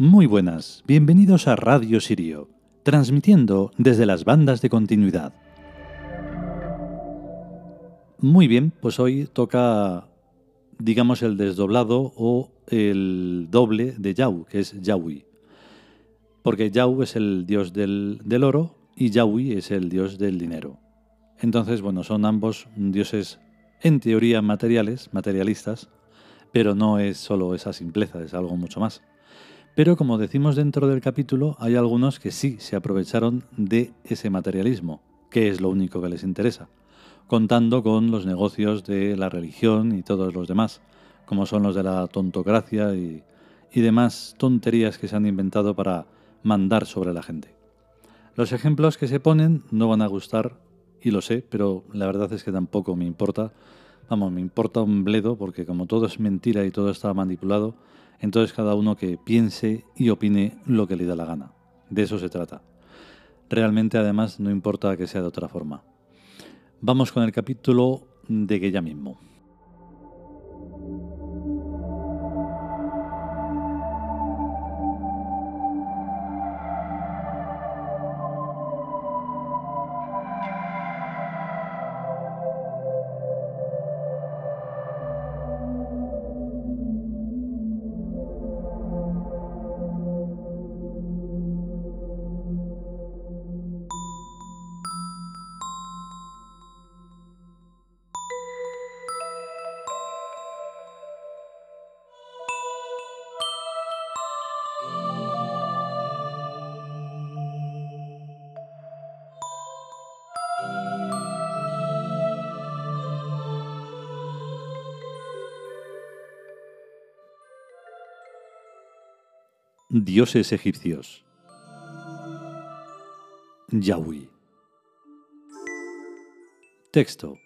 Muy buenas, bienvenidos a Radio Sirio, transmitiendo desde las bandas de continuidad. Muy bien, pues hoy toca, digamos, el desdoblado o el doble de Yau, que es Yahui. Porque Yau es el dios del, oro y Yahui es el dios del dinero. Entonces, bueno, son ambos dioses en teoría materiales, materialistas, pero no es solo esa simpleza, es algo mucho más. Pero como decimos dentro del capítulo, hay algunos que sí se aprovecharon de ese materialismo, que es lo único que les interesa, contando con los negocios de la religión y todos los demás, como son los de la tontocracia y, y demás tonterías que se han inventado para mandar sobre la gente. Los ejemplos que se ponen no van a gustar, y lo sé, pero la verdad es que tampoco me importa. Vamos, me importa un bledo porque como todo es mentira y todo está manipulado, entonces cada uno que piense y opine lo que le da la gana. De eso se trata. Realmente además no importa que sea de otra forma. Vamos con el capítulo de que ya mismo. Dioses egipcios. Yahweh. Texto.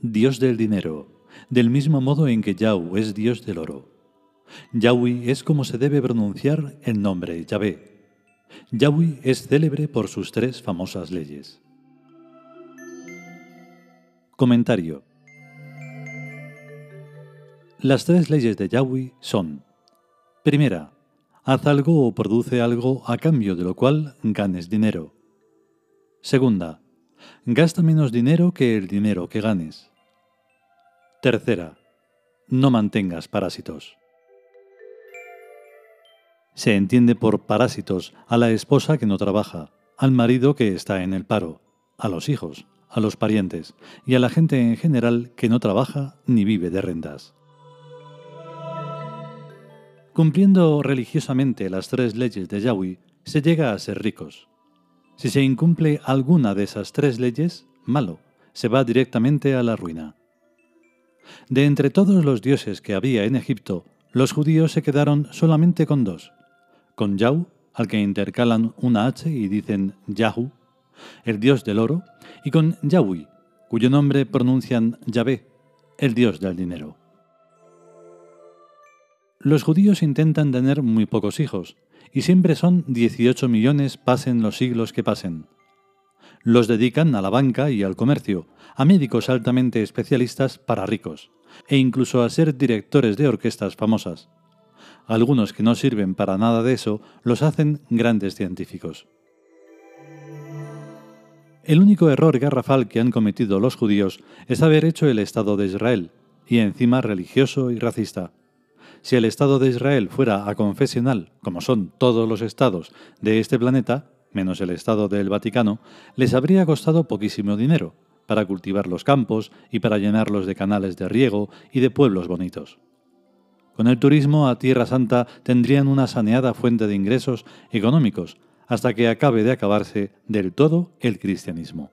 Dios del dinero, del mismo modo en que Yahweh es Dios del oro. Yahweh es como se debe pronunciar el nombre Yahvé. Yahweh es célebre por sus tres famosas leyes. Comentario. Las tres leyes de Yahweh son Primera, haz algo o produce algo a cambio de lo cual ganes dinero. Segunda, gasta menos dinero que el dinero que ganes. Tercera, no mantengas parásitos. Se entiende por parásitos a la esposa que no trabaja, al marido que está en el paro, a los hijos, a los parientes y a la gente en general que no trabaja ni vive de rentas. Cumpliendo religiosamente las tres leyes de Yahweh, se llega a ser ricos. Si se incumple alguna de esas tres leyes, malo, se va directamente a la ruina. De entre todos los dioses que había en Egipto, los judíos se quedaron solamente con dos, con Yahweh, al que intercalan una H y dicen Yahu, el dios del oro, y con Yahweh, cuyo nombre pronuncian Yahvé, el dios del dinero. Los judíos intentan tener muy pocos hijos, y siempre son 18 millones pasen los siglos que pasen. Los dedican a la banca y al comercio, a médicos altamente especialistas para ricos, e incluso a ser directores de orquestas famosas. Algunos que no sirven para nada de eso los hacen grandes científicos. El único error garrafal que han cometido los judíos es haber hecho el Estado de Israel, y encima religioso y racista. Si el Estado de Israel fuera aconfesional, como son todos los estados de este planeta, menos el Estado del Vaticano, les habría costado poquísimo dinero para cultivar los campos y para llenarlos de canales de riego y de pueblos bonitos. Con el turismo a Tierra Santa tendrían una saneada fuente de ingresos económicos hasta que acabe de acabarse del todo el cristianismo.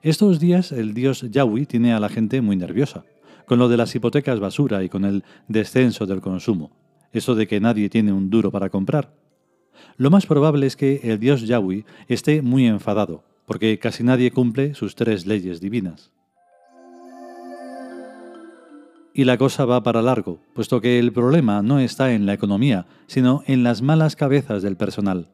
Estos días el dios Yahweh tiene a la gente muy nerviosa con lo de las hipotecas basura y con el descenso del consumo, eso de que nadie tiene un duro para comprar. Lo más probable es que el dios Yahweh esté muy enfadado, porque casi nadie cumple sus tres leyes divinas. Y la cosa va para largo, puesto que el problema no está en la economía, sino en las malas cabezas del personal.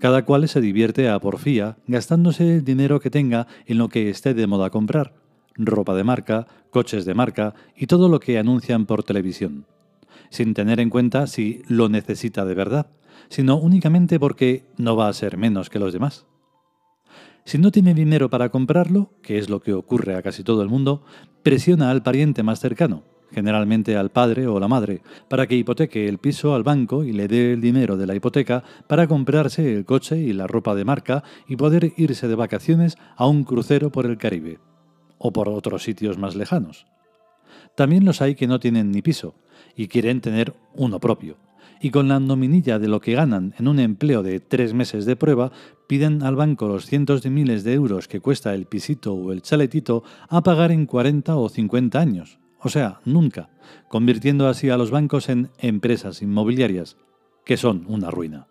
Cada cual se divierte a porfía, gastándose el dinero que tenga en lo que esté de moda comprar ropa de marca, coches de marca y todo lo que anuncian por televisión. sin tener en cuenta si lo necesita de verdad, sino únicamente porque no va a ser menos que los demás. Si no tiene dinero para comprarlo, que es lo que ocurre a casi todo el mundo, presiona al pariente más cercano, generalmente al padre o la madre, para que hipoteque el piso al banco y le dé el dinero de la hipoteca para comprarse el coche y la ropa de marca y poder irse de vacaciones a un crucero por el Caribe o por otros sitios más lejanos. También los hay que no tienen ni piso y quieren tener uno propio, y con la nominilla de lo que ganan en un empleo de tres meses de prueba, piden al banco los cientos de miles de euros que cuesta el pisito o el chaletito a pagar en 40 o 50 años, o sea, nunca, convirtiendo así a los bancos en empresas inmobiliarias, que son una ruina.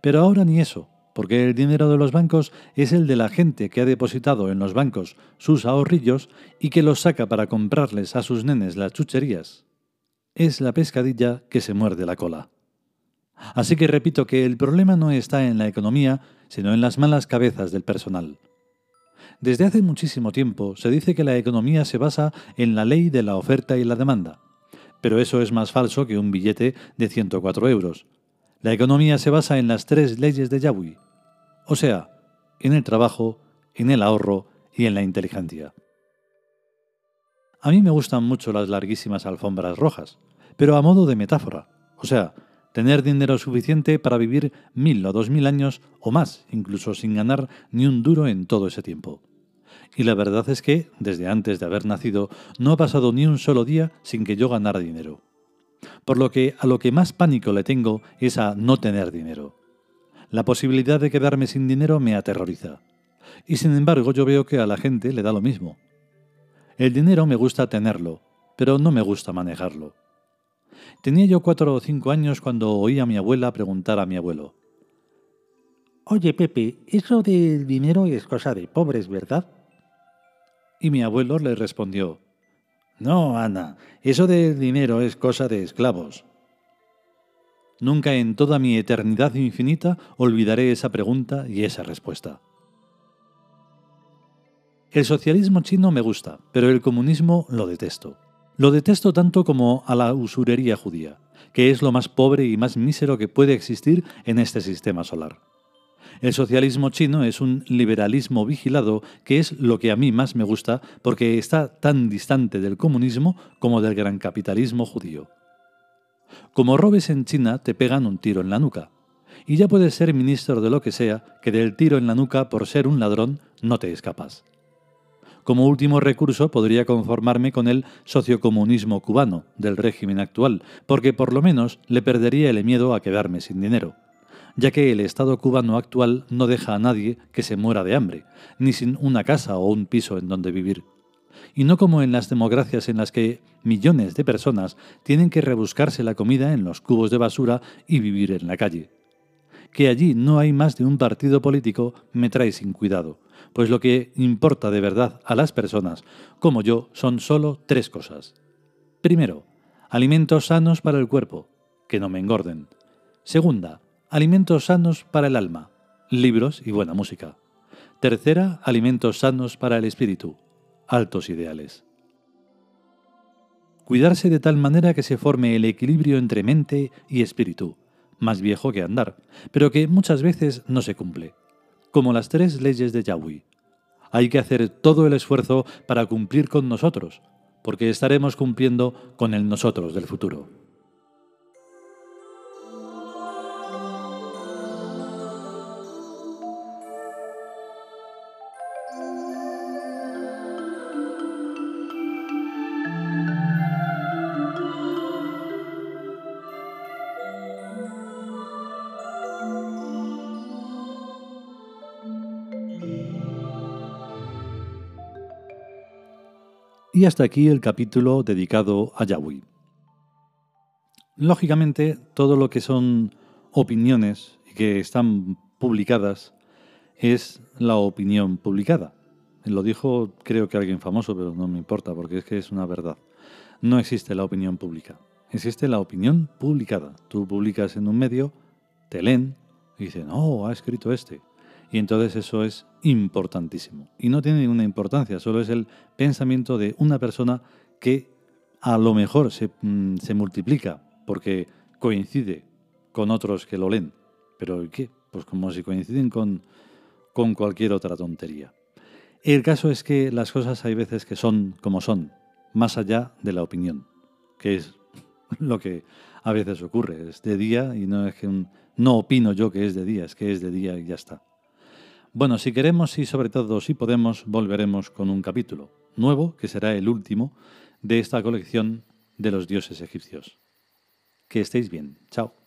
Pero ahora ni eso, porque el dinero de los bancos es el de la gente que ha depositado en los bancos sus ahorrillos y que los saca para comprarles a sus nenes las chucherías es la pescadilla que se muerde la cola. Así que repito que el problema no está en la economía, sino en las malas cabezas del personal. Desde hace muchísimo tiempo se dice que la economía se basa en la ley de la oferta y la demanda, pero eso es más falso que un billete de 104 euros. La economía se basa en las tres leyes de Yahweh, o sea, en el trabajo, en el ahorro y en la inteligencia. A mí me gustan mucho las larguísimas alfombras rojas, pero a modo de metáfora. O sea, tener dinero suficiente para vivir mil o dos mil años o más, incluso sin ganar ni un duro en todo ese tiempo. Y la verdad es que, desde antes de haber nacido, no ha pasado ni un solo día sin que yo ganara dinero. Por lo que a lo que más pánico le tengo es a no tener dinero. La posibilidad de quedarme sin dinero me aterroriza. Y sin embargo yo veo que a la gente le da lo mismo. El dinero me gusta tenerlo, pero no me gusta manejarlo. Tenía yo cuatro o cinco años cuando oí a mi abuela preguntar a mi abuelo. Oye, Pepe, eso del dinero es cosa de pobres, ¿verdad? Y mi abuelo le respondió, No, Ana, eso del dinero es cosa de esclavos. Nunca en toda mi eternidad infinita olvidaré esa pregunta y esa respuesta. El socialismo chino me gusta, pero el comunismo lo detesto. Lo detesto tanto como a la usurería judía, que es lo más pobre y más mísero que puede existir en este sistema solar. El socialismo chino es un liberalismo vigilado que es lo que a mí más me gusta porque está tan distante del comunismo como del gran capitalismo judío. Como robes en China te pegan un tiro en la nuca. Y ya puedes ser ministro de lo que sea, que del tiro en la nuca por ser un ladrón no te escapas. Como último recurso podría conformarme con el sociocomunismo cubano del régimen actual, porque por lo menos le perdería el miedo a quedarme sin dinero, ya que el Estado cubano actual no deja a nadie que se muera de hambre, ni sin una casa o un piso en donde vivir. Y no como en las democracias en las que millones de personas tienen que rebuscarse la comida en los cubos de basura y vivir en la calle. Que allí no hay más de un partido político me trae sin cuidado pues lo que importa de verdad a las personas, como yo, son solo tres cosas. Primero, alimentos sanos para el cuerpo, que no me engorden. Segunda, alimentos sanos para el alma, libros y buena música. Tercera, alimentos sanos para el espíritu, altos ideales. Cuidarse de tal manera que se forme el equilibrio entre mente y espíritu, más viejo que andar, pero que muchas veces no se cumple como las tres leyes de Yahweh. Hay que hacer todo el esfuerzo para cumplir con nosotros, porque estaremos cumpliendo con el nosotros del futuro. Y hasta aquí el capítulo dedicado a Yahweh. Lógicamente, todo lo que son opiniones que están publicadas es la opinión publicada. Lo dijo creo que alguien famoso, pero no me importa porque es que es una verdad. No existe la opinión pública, existe la opinión publicada. Tú publicas en un medio, te leen y dicen, oh, ha escrito este. Y entonces eso es importantísimo. Y no tiene ninguna importancia, solo es el pensamiento de una persona que a lo mejor se, mm, multiplica porque coincide con otros que lo leen. Pero ¿qué? Pues como si coinciden con, con cualquier otra tontería. El caso es que las cosas hay veces que son como son, más allá de la opinión, que es lo que a veces ocurre. Es de día y no es que no opino yo que es de día, es que es de día y ya está. Bueno, si queremos y sobre todo si podemos, volveremos con un capítulo nuevo, que será el último de esta colección de los dioses egipcios. Que estéis bien. Chao.